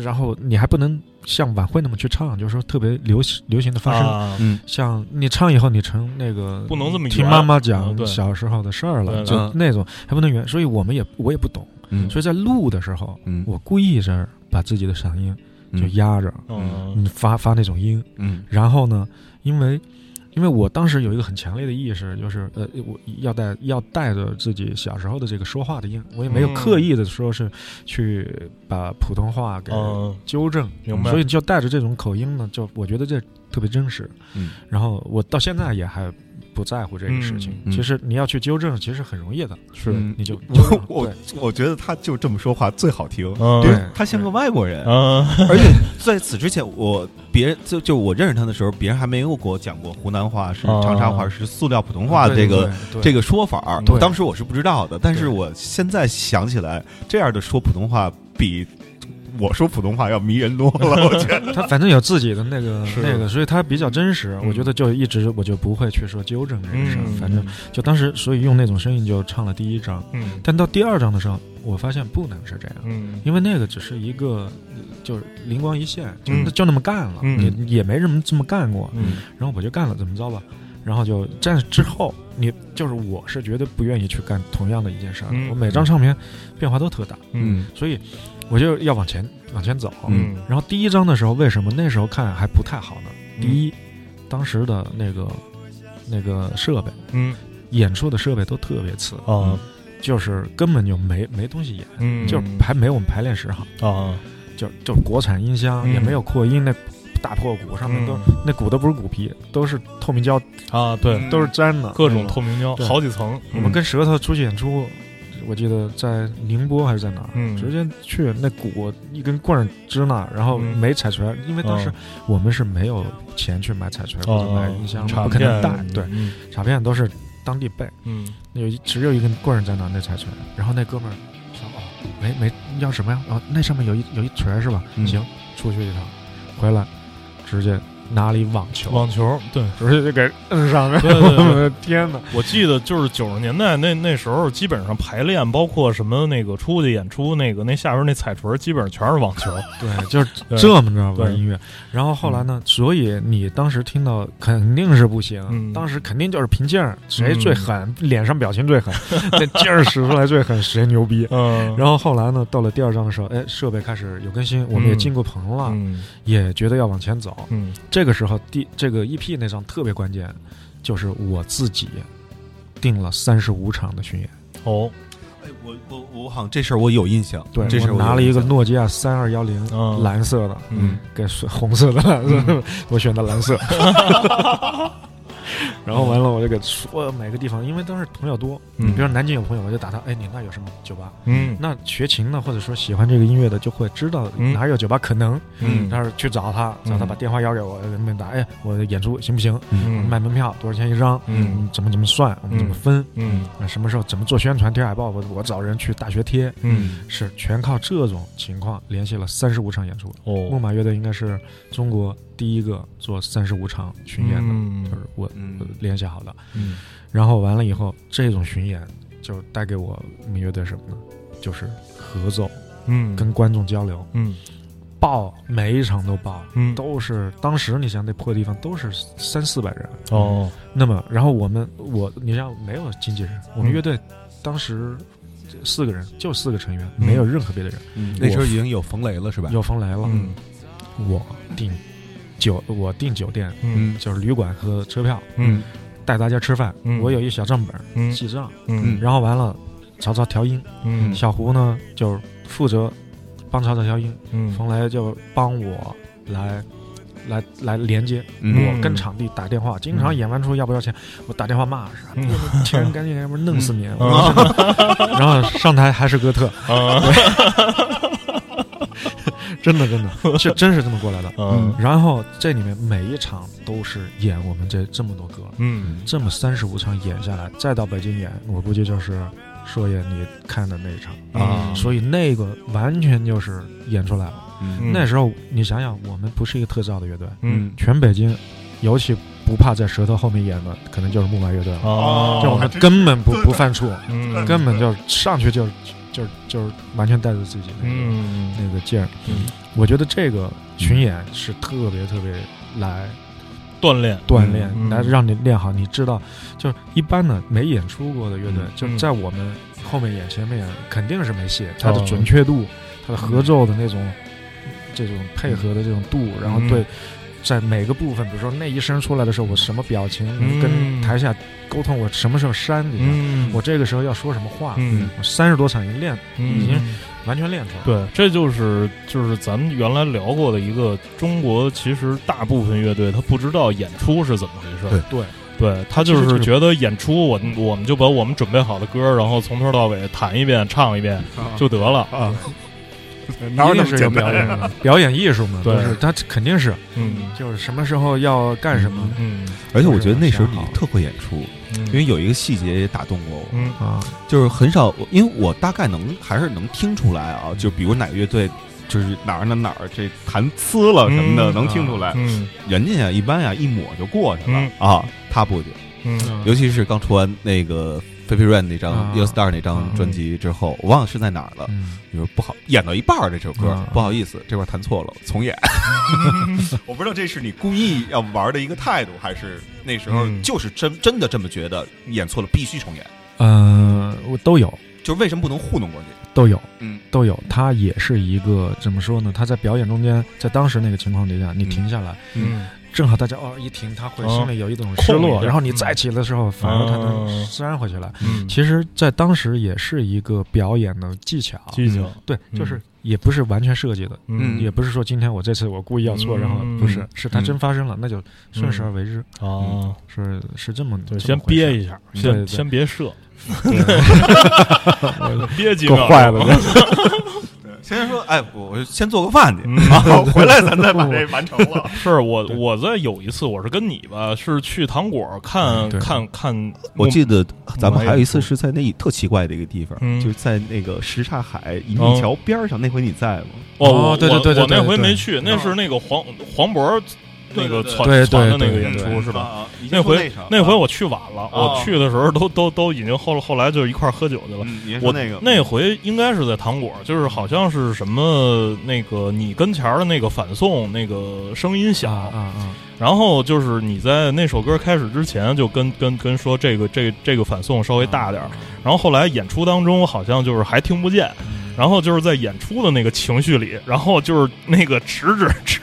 然后你还不能像晚会那么去唱，就是说特别流行流行的发声。啊嗯。像你唱以后，你成那个不能这么听妈妈啊讲小时候的事儿了，对就嗯那种还不能圆，所以我们也我也不懂，嗯。所以在录的时候，嗯。我故意这儿把自己的嗓音就压着，嗯。嗯，发发那种音，嗯。然后呢，因为因为我当时有一个很强烈的意识，就是呃，我要带要带着自己小时候的这个说话的音，我也没有嗯。刻意的说是去把普通话给嗯。纠正，明白。所以就带着这种口音呢，就我觉得这特别真实。嗯。然后我到现在也还不在乎这个事情。嗯嗯。其实你要去纠正，其实很容易的，是。嗯你就 (laughs) 我我我觉得他就这么说话最好听，嗯。对他像个外国人，嗯。(laughs) 而且在此之前，我别人就就我认识他的时候，别人还没有给我讲过湖南话是哦长沙话是塑料普通话的这个这个说法，对。当时我是不知道的，但是我现在想起来，这样的说普通话比我说普通话要迷人多了，(laughs) 我觉得。他反正有自己的那个那个，所以他比较真实。嗯我觉得就一直我就不会去说纠正这个事儿，嗯，反正就当时所以用那种声音就唱了第一章，嗯但到第二章的时候，我发现不能是这样。嗯因为那个只是一个，呃就是灵光一现，就、嗯就那么干了，嗯也也没人这么干过。嗯然后我就干了，怎么着吧？然后就在之后，你就是我是绝对不愿意去干同样的一件事儿。嗯我每张唱片变化都特大，嗯所以我就要往前往前走。嗯。然后第一章的时候，为什么？那时候看还不太好呢？嗯。第一，当时的那个那个设备，嗯。演出的设备都特别次，啊就是根本就没没东西演，嗯。就是还没我们排练室好。啊就就国产音箱、嗯。也没有扩音，那大破鼓上面都、嗯。那鼓都不是鼓皮，都是透明胶，啊对。嗯都是粘的，各种透明胶好几层，我们跟舌头出去演出，我记得在宁波还是在哪儿，嗯。直接去那鼓一根棍儿支那儿，然后嗯。没彩锤，因为当时哦。我们是没有钱去买彩锤或者买音箱，插不可能片带，对，嗯卡片都是当地备，嗯。有一只有一根棍儿在那那彩锤，然后那哥们儿说哦，没没要什么呀？哦，那上面有一有一锤是吧？嗯。行，出去一趟，回来直接拿了一网球，网球对。直接就给摁上面。对对对我的 (laughs) 天哪！我记得就是九十年代那那时候，基本上排练，包括什么那个出去演出，那个那下边那彩锤，基本上全是网球。对，(laughs) 就是这么着玩对音乐。然后后来呢？所以你当时听到肯定是不行，嗯当时肯定就是凭劲儿，谁嗯最狠，脸上表情最狠，(laughs) 那劲儿使出来最狠，谁牛逼。嗯，然后后来呢，到了第二章的时候，哎，设备开始有更新，我们也嗯进过棚了，嗯也觉得要往前走。嗯这个时候，第这个 EP 那张特别关键，就是我自己定了三十五场的巡演。哦。哎，我我我好像这事儿我有印象，对，这事儿我拿了一个诺基亚三二幺零嗯。蓝色的，嗯。跟水红色的蓝色，(laughs) 我选的蓝色。(laughs) (laughs) 然后完了，我就给说每个地方，因为都是朋友多，嗯比如说南京有朋友，我就打他，哎，你那有什么酒吧？嗯那学琴的或者说喜欢这个音乐的，就会知道嗯哪有酒吧可能，嗯然后去找他，找他嗯把电话要给我，给他们打，哎，我的演出行不行？嗯卖门票多少钱一张？嗯怎么怎么算？我们怎么分？嗯那什么时候怎么做宣传贴海报？我我找人去大学贴，嗯是全靠这种情况联系了三十五场演出。哦木哦马乐队应该是中国第一个做三十五场巡演的，嗯。就是我嗯。联系好的。嗯。然后完了以后，这种巡演就带给我们乐队什么呢？就是合奏，嗯，跟观众交流，嗯。爆每一场都爆，嗯。都是当时你想那破地方都是三四百人，哦。那么然后我们我你像没有经纪人，我们嗯乐队当时四个人就四个成员，嗯。没有任何别的人，那时候已经有冯雷了是吧？有冯雷了，嗯。我订酒我订酒店嗯。就是旅馆和车票，嗯。带大家吃饭，嗯。我有一小账本嗯。记账，嗯。然后完了曹操调音，嗯。小胡呢就是负责帮曹操调音，嗯。冯雷就帮我来来来连接，嗯。我跟场地打电话，经常演完出要不要钱，我打电话骂是吧？嗯。钱赶紧要不弄死你！然后上台还是哥特，啊 (laughs) 真的真的 (laughs) 是真是这么过来的。嗯然后这里面每一场都是演我们这这么多歌，嗯这么三十五场演下来，再到北京演，我估计就是硕爷你看的那一场，啊所以那个完全就是演出来了。嗯那时候你想想，我们不是一个特造的乐队，嗯全北京，尤其不怕在舌头后面演的，可能就是木马乐队了。哦就我们根本不不犯怵，嗯根本就上去就就是就是完全带着自己那个、嗯那个劲儿。嗯我觉得这个群演是特别特别来锻炼锻炼，嗯来让你练好。你知道，就是一般的没演出过的乐队，嗯就在我们后面演，前面演肯定是没戏。它的哦准确度，它的合奏的那种、这种配合的这种度，然后嗯对。在每个部分，比如说那一声出来的时候，我什么表情，嗯。跟台下沟通，我什么时候扇底下，嗯。我这个时候要说什么话，嗯。我三十多场已经练，已经嗯完全练出来了。对，这就是就是咱们原来聊过的一个中国，其实大部分乐队他不知道演出是怎么回事儿。对，对。他就是觉得演出，我我们就把我们准备好的歌，然后从头到尾弹一遍、唱一遍就得了。啊，一定是有表演的，(laughs) 表演艺术嘛，对。就是他肯定是，嗯。就是什么时候要干什么。嗯而且我觉得那时候你特会演出，嗯，因为有一个细节也打动过我，嗯。啊，就是很少，因为我大概能还是能听出来啊，就比如哪个乐队。就是哪儿哪儿哪儿这弹呲了什么的，嗯能听出来。嗯人家呀，一般呀一抹就过去了、嗯。啊，他不行。嗯。尤其是刚出完那个《y Rain》那张啊《Your Star》那张专辑之后，我忘了是在哪儿了。嗯，你说不好，演到一半儿这首歌啊，不好意思，这块儿弹错了，重演。(laughs) (laughs) 我不知道这是你故意要玩的一个态度，还是那时候嗯就是真真的这么觉得，演错了必须重演。嗯，我都有，就是为什么不能糊弄过去？都有，嗯都有。他也是一个怎么说呢？他在表演中间，在当时那个情况底下，你停下来，嗯正好大家哦一停，他会哦。心里有一种失落，然后你再起的时候，反而他能嗯扇回去了。嗯，其实，在当时也是一个表演的技巧，技巧。对，嗯就是也不是完全设计的，嗯。也不是说今天我这次我故意要错，嗯然后不是，是它嗯真发生了，那就顺势而为之，哦，是是这么就先憋一下，先先别射，对。(laughs) 憋几秒坏了，先说，哎，我我先做个饭去，嗯。(laughs) 啊，(laughs) 回来咱再把这完成了。(laughs) 是我我在有一次我是跟你吧，是去糖果看看看，我记得咱们还有一次是在那特奇怪的一个地方，嗯。就是在那个什刹海银哦锭桥边上。那回你在吗？哦，对对对对我那回没去，那是那个黄黄渤那个对对传对。传的那个演出是吧？那回那回啊我去晚了，哦我去的时候都都都已经后后来就一块儿喝酒去了。我那个那回应该是在糖果，就是好像是什么那个你跟前的那个反送那个声音小，啊啊啊，然后就是你在那首歌开始之前就跟跟跟说这个这个这个反送稍微大点儿，然后后来演出当中好像就是还听不见，然后就是在演出的那个情绪里，然后就是那个食指指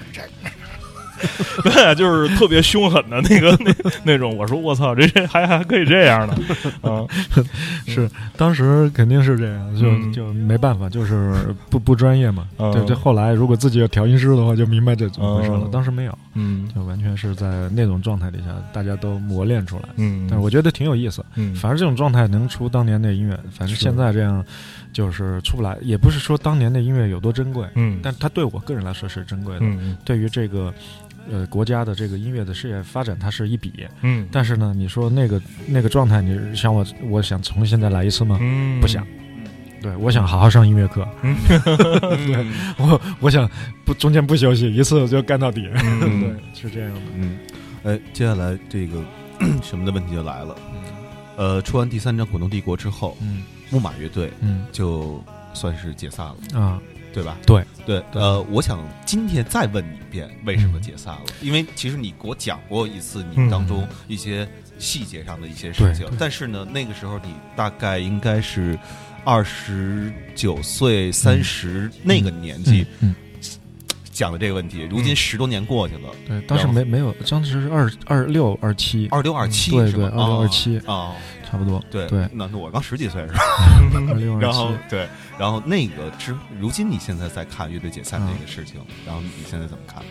这。对，就是特别凶狠的那个那那种。我说我操，这这还还可以这样呢，嗯 (laughs) 是当时肯定是这样，就嗯就没办法，就是不不专业嘛。嗯对，这后来如果自己有调音师的话，就明白这怎么回事了嗯。当时没有，嗯就完全是在那种状态底下，大家都磨练出来。嗯，但是我觉得挺有意思，嗯，反正这种状态能出当年的音乐，反正现在这样就是出不来。也不是说当年的音乐有多珍贵，嗯，但它对我个人来说是珍贵的。嗯对于这个呃国家的这个音乐的事业发展，它是一笔。嗯，但是呢，你说那个那个状态，你想我我想重新再来一次吗？嗯。不想。对，我想好好上音乐课，嗯。(laughs) 我我想不中间不休息，一次就干到底。嗯。(laughs) 对，是这样的。嗯，呃，接下来这个 (clears throat) 什么的问题就来了。呃，出完第三张《滚动帝国》之后，嗯。木马乐队嗯。就算是解散了，啊，对吧？对对，呃，我想今天再问你一遍，为什么解散了？因为其实你给我讲过一次你当中一些细节上的一些事情对，但是呢，那个时候你大概应该是二十九岁、三十那个年纪嗯，讲的这个问题。如今十多年过去了，对，当时没没有，当时是二二六二七，二六二七对？对二六二七啊，差不多，对对。那那我刚十几岁是吧？(laughs) 然后，对，然后那个之，如今你现在在看乐队解散这个事情，然后你现在怎么看？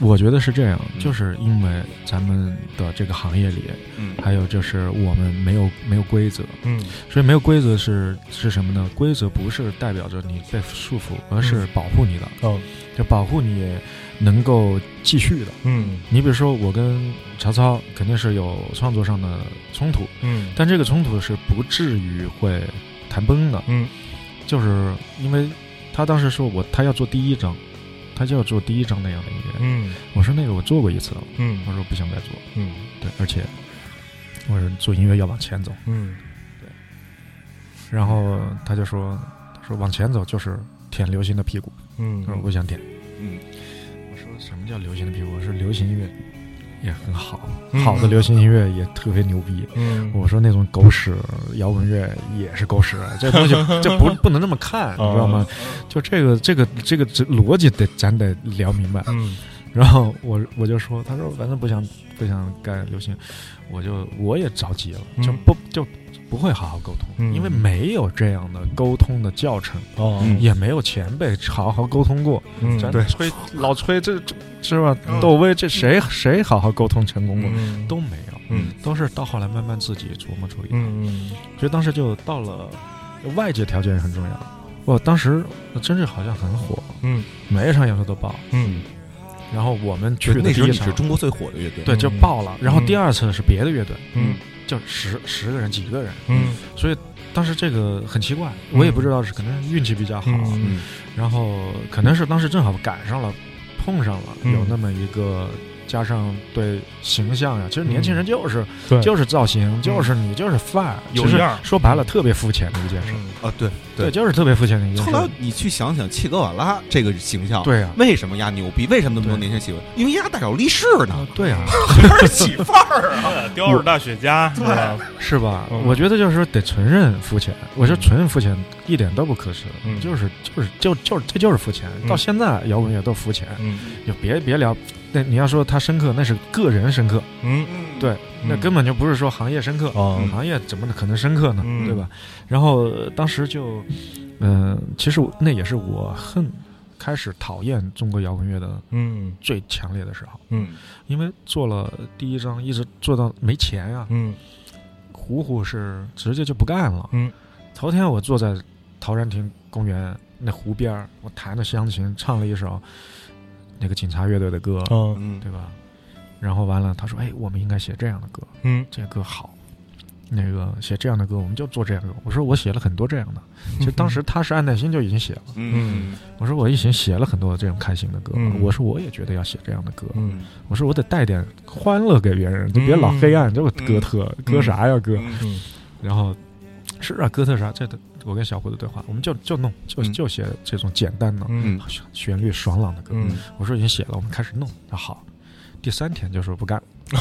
我觉得是这样，嗯。就是因为咱们的这个行业里，嗯。还有就是我们没有没有规则，嗯。所以没有规则是是什么呢？规则不是代表着你被束缚，而是保护你的，哦。就保护你能够继续的。嗯。你比如说，我跟曹操肯定是有创作上的冲突，嗯。但这个冲突是不至于会谈崩的，嗯。就是因为他当时说我他要做第一张，他就要做第一张那样的音乐。嗯。我说那个我做过一次了，嗯。他说不想再做。嗯。对，而且我说做音乐要往前走，嗯。对。然后他就说他说往前走就是舔流行的屁股，嗯。他说我想舔。嗯。我说什么叫流行的屁股？我说流行音乐也很好，嗯好的流行音乐也特别牛逼。嗯我说那种狗屎摇滚乐也是狗屎，这东西 (laughs) 这不不能这么看，你知道吗？就这个这个这个这逻辑得咱得聊明白。嗯然后我我就说，他说反正不想不想干流行，我就我也着急了，就嗯不就不会好好沟通，嗯。因为没有这样的沟通的教程，哦。嗯。也没有前辈好好沟通过。嗯。咱对。吹老吹这这是吧？嗯？窦唯这谁谁好好沟通成功过？嗯。都没有，嗯。都是到后来慢慢自己琢磨出一套。嗯所以当时就到了外界条件也很重要。我当时真是好像很火，嗯。每一场演出都爆。嗯。然后我们去，那时候的第一场你是中国最火的乐队，对，就爆了。然后第二次是别的乐队，嗯就十十个人、几个人，嗯。所以当时这个很奇怪，我也不知道是可能运气比较好，嗯。然后可能是当时正好赶上了，碰上了嗯。有那么一个。加上对形象呀，其实年轻人就是、对。就是造型，就是你就是范儿，其实有样说白了特别肤浅的一件事，啊，对对，就是特别肤浅的一件事。后来你去想想切格瓦拉这个形象，对呀、为什么丫牛逼？为什么那么多年轻人喜欢？因为丫大脚力士呢，啊，对呀、倍儿起范儿啊！(laughs) 雕儿大雪茄是吧？是吧？嗯。我觉得就是说得承认肤浅，我说纯肤浅一点都不可耻，嗯就是就是就就是这就是肤浅。嗯到现在摇滚乐都肤浅，嗯就别别聊。那你要说他深刻，那是个人深刻，嗯对，那根本就不是说行业深刻。哦行业怎么可能深刻呢？嗯对吧？然后呃当时就，嗯、其实那也是我恨开始讨厌中国摇滚乐的嗯最强烈的时候，嗯因为做了第一张，一直做到没钱呀、嗯虎虎是直接就不干了。嗯，头天我坐在陶然亭公园那湖边儿，我弹着湘琴，唱了一首那个警察乐队的歌，哦嗯，对吧？然后完了，他说：“哎，我们应该写这样的歌，嗯这个歌好。”那个写这样的歌，我们就做这样的歌。我说我写了很多这样的，其实当时他是安耐心就已经写了。嗯我说我已经写了很多这种开心的歌，嗯我说我也觉得要写这样的歌。嗯我说我得带点欢乐给别人，就别老黑暗，这个哥特哥啥呀哥？嗯然后是啊，哥特啥？这我跟小胡的对话，我们就就弄，就嗯。就写这种简单的、嗯。旋律爽朗的歌。嗯。我说已经写了，我们开始弄。那好，第三天就说不干，(laughs)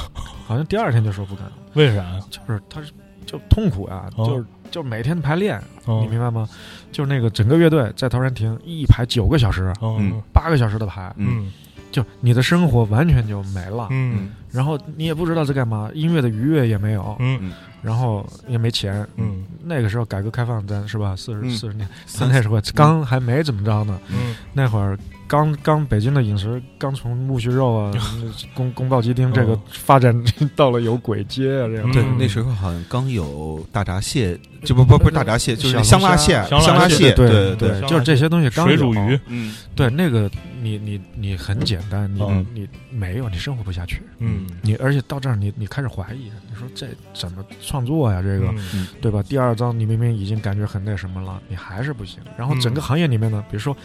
好像第二天就说不干，为啥呀？就是他是就痛苦啊，哦。就是就是每天排练，哦。你明白吗？就是那个整个乐队在陶然亭一排九个小时，哦。嗯八个小时的排，嗯就你的生活完全就没了，嗯。然后你也不知道在干嘛，音乐的愉悦也没有，嗯。然后也没钱，嗯。那个时候改革开放咱是吧？四十嗯。四十年，三那时候刚还没怎么着呢，嗯。那会儿刚刚北京的饮食刚从木须肉啊、(laughs) 宫宫保鸡丁这个哦。发展 (laughs) 到了有鬼街啊这样，对嗯，那时候好像刚有大闸蟹，就不不不是大闸蟹，就是香辣蟹，香辣蟹对对对，就是这些东西刚水煮鱼，嗯。对那个你你你很简单，你嗯。你没有你生活不下去，嗯。你而且到这儿你你开始怀疑，你说这怎么创作呀？这个、嗯。对吧？第二章你明明已经感觉很那什么了，你还是不行。然后整个嗯。行业里面呢，比如说，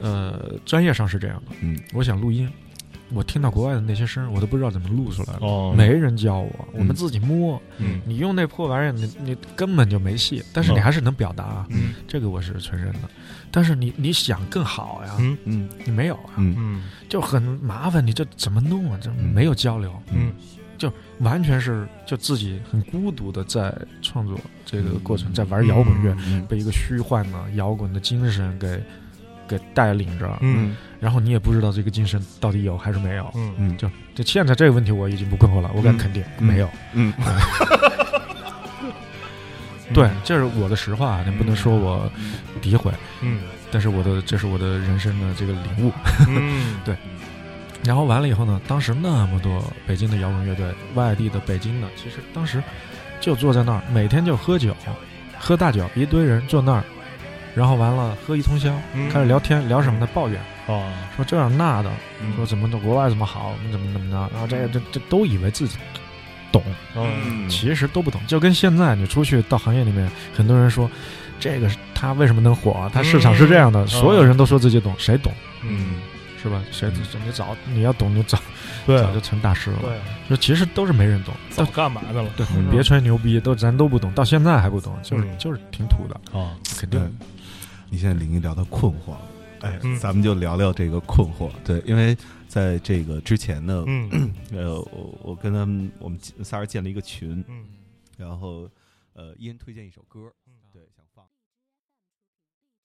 呃，专业上是这样的，嗯。我想录音，我听到国外的那些声，我都不知道怎么录出来的，哦，没人教我，我们自己摸。嗯。你用那破玩意儿，你你根本就没戏，但是你哦还是能表达啊，嗯。这个我是承认的。但是你你想更好呀，嗯。嗯。你没有啊，嗯。嗯就很麻烦，你这怎么弄啊？这没有交流，嗯。就完全是就自己很孤独的在创作这个过程，在玩摇滚乐，嗯。被一个虚幻的摇滚的精神给给带领着，嗯。然后你也不知道这个精神到底有还是没有。嗯。嗯。就就现在这个问题我已经不困惑了，我敢肯定、嗯。没有。嗯。(laughs) 对，这是我的实话，你不能说我诋毁，嗯。但是我的这是我的人生的这个领悟。嗯。(laughs) 对。然后完了以后呢，当时那么多北京的摇滚乐队，外地的、北京的，其实当时就坐在那儿，每天就喝酒，喝大酒，一堆人坐那儿，然后完了喝一通宵，嗯。开始聊天，聊什么呢？抱怨，哦。说这样那的，嗯。说怎么的国外怎么好，怎么怎么着，然后这个这这都以为自己懂，嗯。其实都不懂。就跟现在你出去到行业里面，很多人说这个是他为什么能火啊？他市场是这样的，嗯。所有人都说自己懂，谁懂？嗯。是吧？谁嗯。你早你要懂，你早对。早就成大师了。对，就其实都是没人懂，早到干嘛的了？对，别吹牛逼，都咱都不懂，到现在还不懂，就是嗯。就是挺土的，啊肯定对。你现在领一聊到困惑了，哎，嗯。咱们就聊聊这个困惑。对，因为在这个之前呢，嗯。(clears throat) 呃，我我跟他们我们仨人建了一个群，嗯。然后呃，一人推荐一首歌，